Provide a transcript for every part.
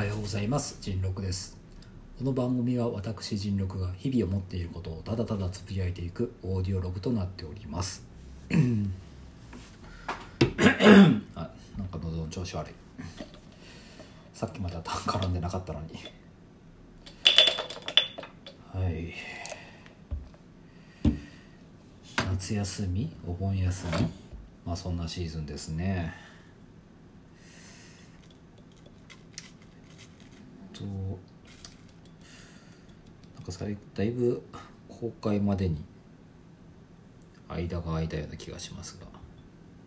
はようございます。人六です。この番組は私人六が日々思っていることをただただつぶやいていくオーディオログとなっております。あなんか喉の調子悪い。さっきまでは絡んでなかったのに。はい。夏休み？お盆休み？まあそんなシーズンですね。となんかさだいぶ公開までに間が空いたような気がしますが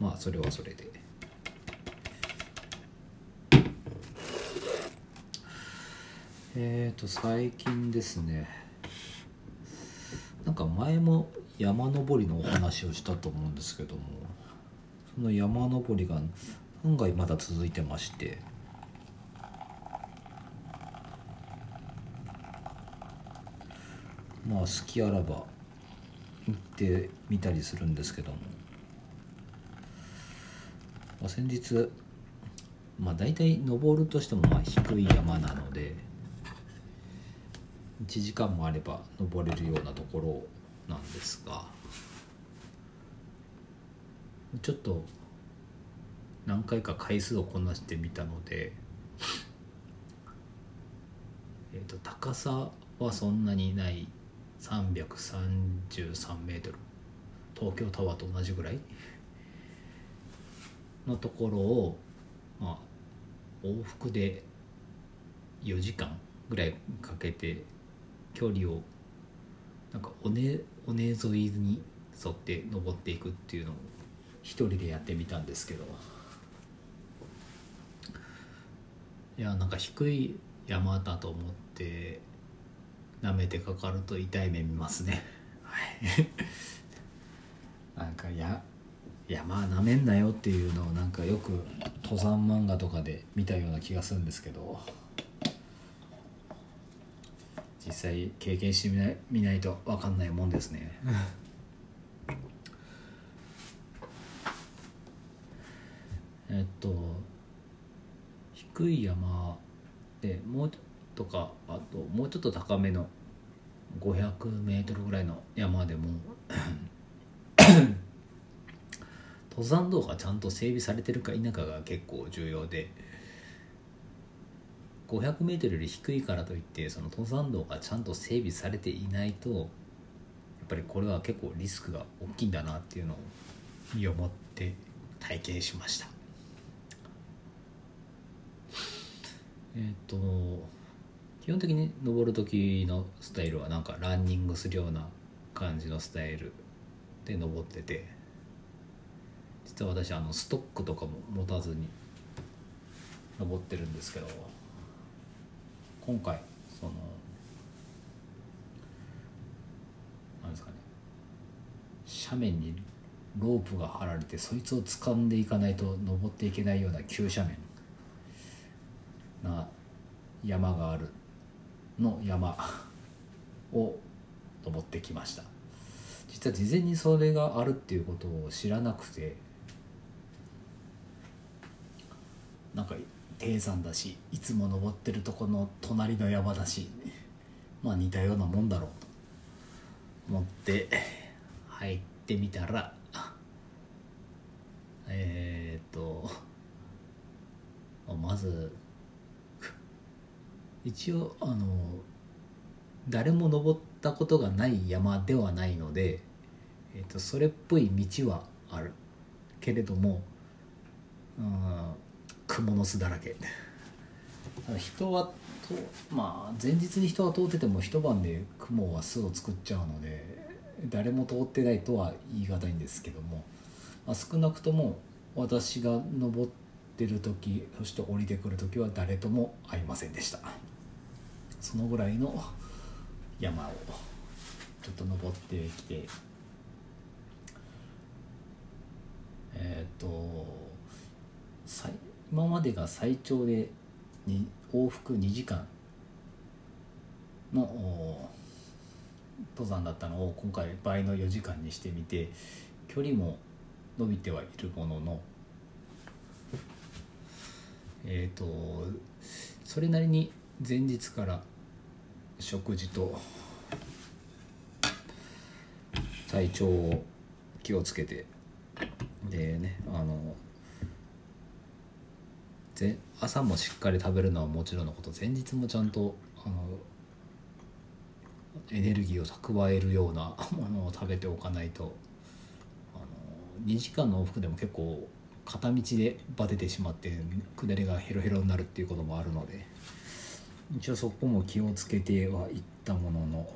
まあそれはそれで。えっ、ー、と最近ですねなんか前も山登りのお話をしたと思うんですけどもその山登りが案外まだ続いてましてまあ好きあらば行ってみたりするんですけども、まあ、先日まあ大体登るとしてもまあ低い山なので1時間もあれば登れるようなところなんですが。ちょっと何回か回数をこなしてみたので、えーと、高さはそんなにない333メートル。東京タワーと同じぐらいのところを、まあ、往復で4時間ぐらいかけて距離をなんか尾根尾根沿いに沿って登っていくっていうのを一人でやってみたんですけど。いやなんか低い山だと思って舐めてかかると痛い目見ますね。はい。なんかや山なめんなよっていうのをなんかよく登山漫画とかで見たような気がするんですけど。実際経験してみない見ないと分かんないもんですね。えっと低い山でもうとかあともうちょっと高めの500メートルぐらいの山でも 登山道がちゃんと整備されてるか否かが結構重要で 500m より低いからといってその登山道がちゃんと整備されていないとやっぱりこれは結構リスクが大きいんだなっていうのを身をもって体験しました。えっ、ー、と基本的に登る時のスタイルはなんかランニングするような感じのスタイルで登ってて実は私あのストックとかも持たずに登ってるんですけど今回そのなんですかね斜面にロープが張られてそいつを掴んでいかないと登っていけないような急斜面な山がある。の山を登ってきました。実は事前にそれがあるっていうことを知らなくてなんか低山だしいつも登ってるとこの隣の山だしまあ似たようなもんだろうと思って入ってみたらえー、っとまず一応あの誰も登ったことがない山ではないので、えー、とそれっぽい道はあるけれども、うん、蜘蛛の巣だらけ。人はとまあ前日に人が通ってても一晩で雲は巣を作っちゃうので誰も通ってないとは言い難いんですけども、まあ、少なくとも私が登ってる時そして降りてくる時は誰とも会いませんでした。そのぐらいの山をちょっと登ってきてえっ、ー、と今までが最長で往復2時間の登山だったのを今回倍の4時間にしてみて距離も伸びてはいるもののえっ、ー、とそれなりに前日から食事と体調を気をつけてでねあの朝もしっかり食べるのはもちろんのこと前日もちゃんとあのエネルギーを蓄えるような ものを食べておかないとあの2時間の往復でも結構片道でバテてしまって下りがヘロヘロになるっていうこともあるので一応そこも気をつけてはいったものの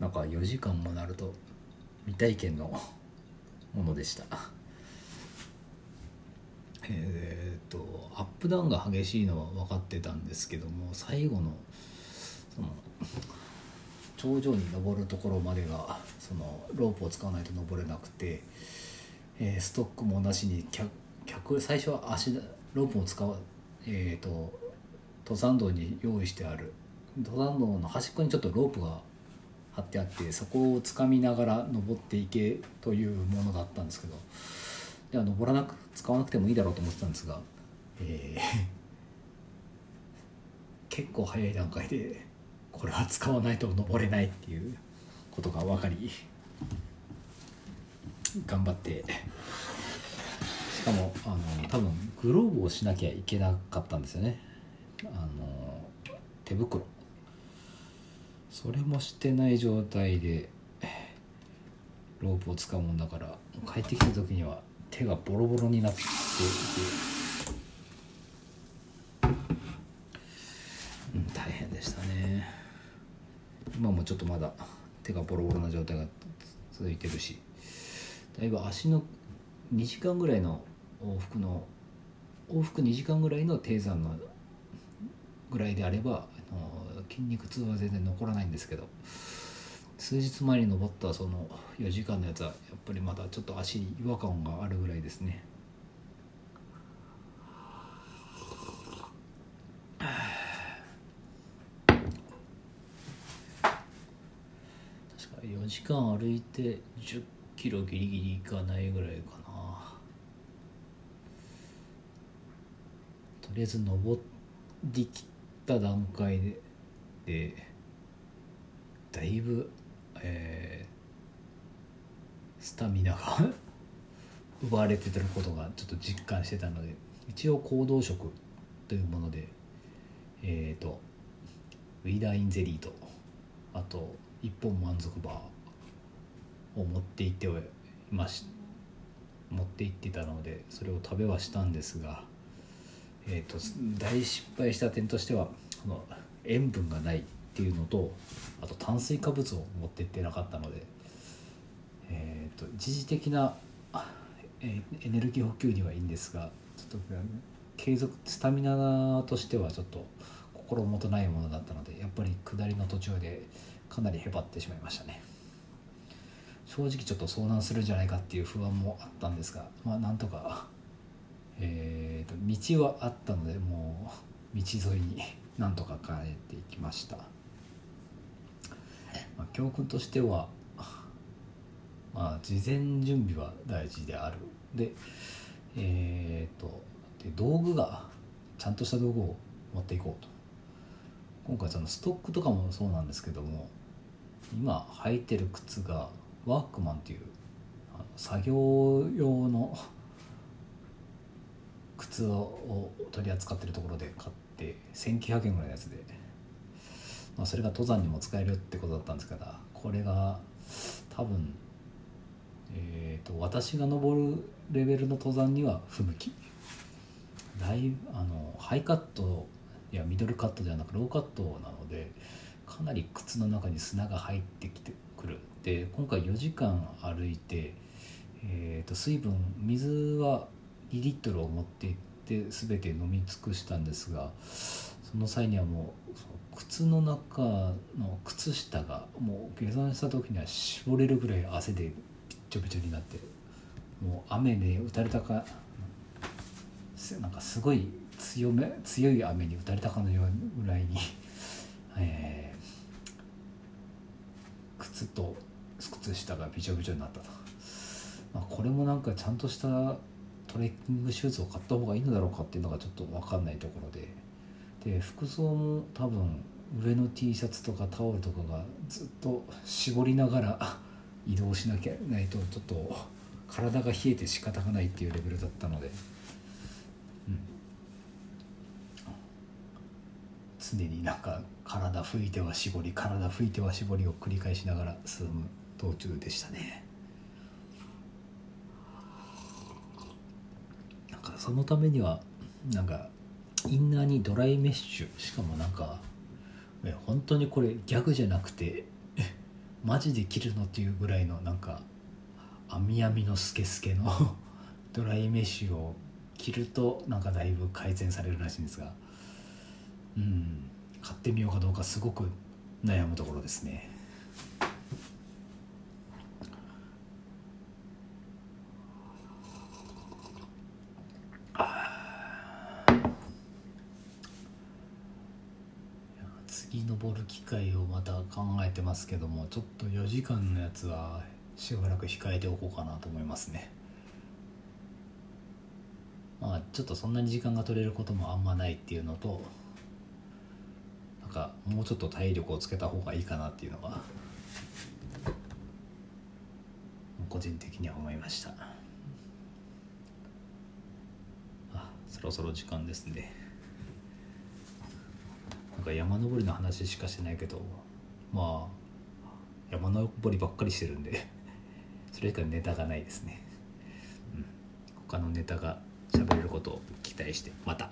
なんか4時間もなると未体験のものでした。えっ、とアップダウンが激しいのは分かってたんですけども最後のその頂上に登るところまでがそのロープを使わないと登れなくて、えーストックもなしに客最初は足ロープを使わえー、と登山道に用意してある。登山道の端っこにちょっとロープが張ってあってそこを掴みながら登っていけというものだったんですけどでは登らなく使わなくてもいいだろうと思ってたんですが、えー 結構早い段階でこれは使わないと登れないっていうことが分かり頑張って。しかもあの多分グローブをしなきゃいけなかったんですよね。あの手袋。それもしてない状態でロープを使うもんだから帰ってきた時には手がボロボロになっていて、うん、大変でしたね。今もちょっとまだ手がボロボロな状態が続いてるし。だいぶ足の2時間ぐらいの往復の往復2時間ぐらいの低山のぐらいであればあの筋肉痛は全然残らないんですけど数日前に登ったその4時間のやつはやっぱりまだちょっと足に違和感があるぐらいですね。確か4時間歩いて10キロギリギリいかないぐらいかなとりあえず登りきった段階ででだいぶ、えースタミナが 奪われててることがちょっと実感してたので一応行動食というものでえっ、とウィダーインゼリーとあと一本満足バーを持って行っていまし持って行ってたのでそれを食べはしたんですが、えー、と大失敗した点としてはこの塩分がないっていうのとあと炭水化物を持ってってなかったので、えー、と一時的なえエネルギー補給にはいいんですがちょっと継続スタミナとしてはちょっと心もとないものだったのでやっぱり下りの途中でかなりへばってしまいましたね。正直ちょっと遭難するんじゃないかっていう不安もあったんですがまあなんとかえー、と道はあったのでもう道沿いになんとか帰っていきました、まあ、教訓としてはまあ事前準備は大事である。でえー、とで道具がちゃんとした道具を持っていこうと。今回そのストックとかもそうなんですけども今履いてる靴がワークマンっていう作業用の靴を取り扱ってるところで買って1900円ぐらいのやつで、まあ、それが登山にも使えるってことだったんですけどこれが多分えー、と私が登るレベルの登山には不向き。だいあのハイカットやミドルカットではなくローカットなのでかなり靴の中に砂が入ってきてくる。で今回4時間歩いて、えー、と水分水は2リットルを持っていって全て飲み尽くしたんですがその際にはもう靴の中の靴下がもう下山した時には絞れるぐらい汗でびっちょびちょになってもう雨で打たれたかなんかすごい強め強い雨に打たれたかのようぐらいに、えー靴と靴下がびちょびちょになったと、まあ、これもなんかちゃんとしたトレッキングシューズを買った方がいいのだろうかっていうのがちょっと分かんないところで。で服装も多分上の T シャツとかタオルとかがずっと絞りながら 移動しなきゃないとちょっと体が冷えて仕方がないっていうレベルだったので、うん、常になんか体拭いては絞り体拭いては絞りを繰り返しながら進む道中でしたね。なんかそのためにはなんかインナーにドライメッシュしかもなんか本当にこれギャグじゃなくてマジで着るのっていうぐらいのなんか網網のスケスケの ドライメッシュを着るとなんかだいぶ改善されるらしいんですがうん買ってみようかどうかすごく悩むところですね。登る機会をまた考えてますけどもちょっと4時間のやつはしばらく控えておこうかなと思いますね。まあちょっとそんなに時間が取れることもあんまないっていうのとなんかもうちょっと体力をつけた方がいいかなっていうのが個人的には思いました。あそろそろ時間ですね。なんか山登りの話しかしてないけどまあ山登りばっかりしてるんで それしかネタがないですね、うん、他のネタが喋れることを期待してまた。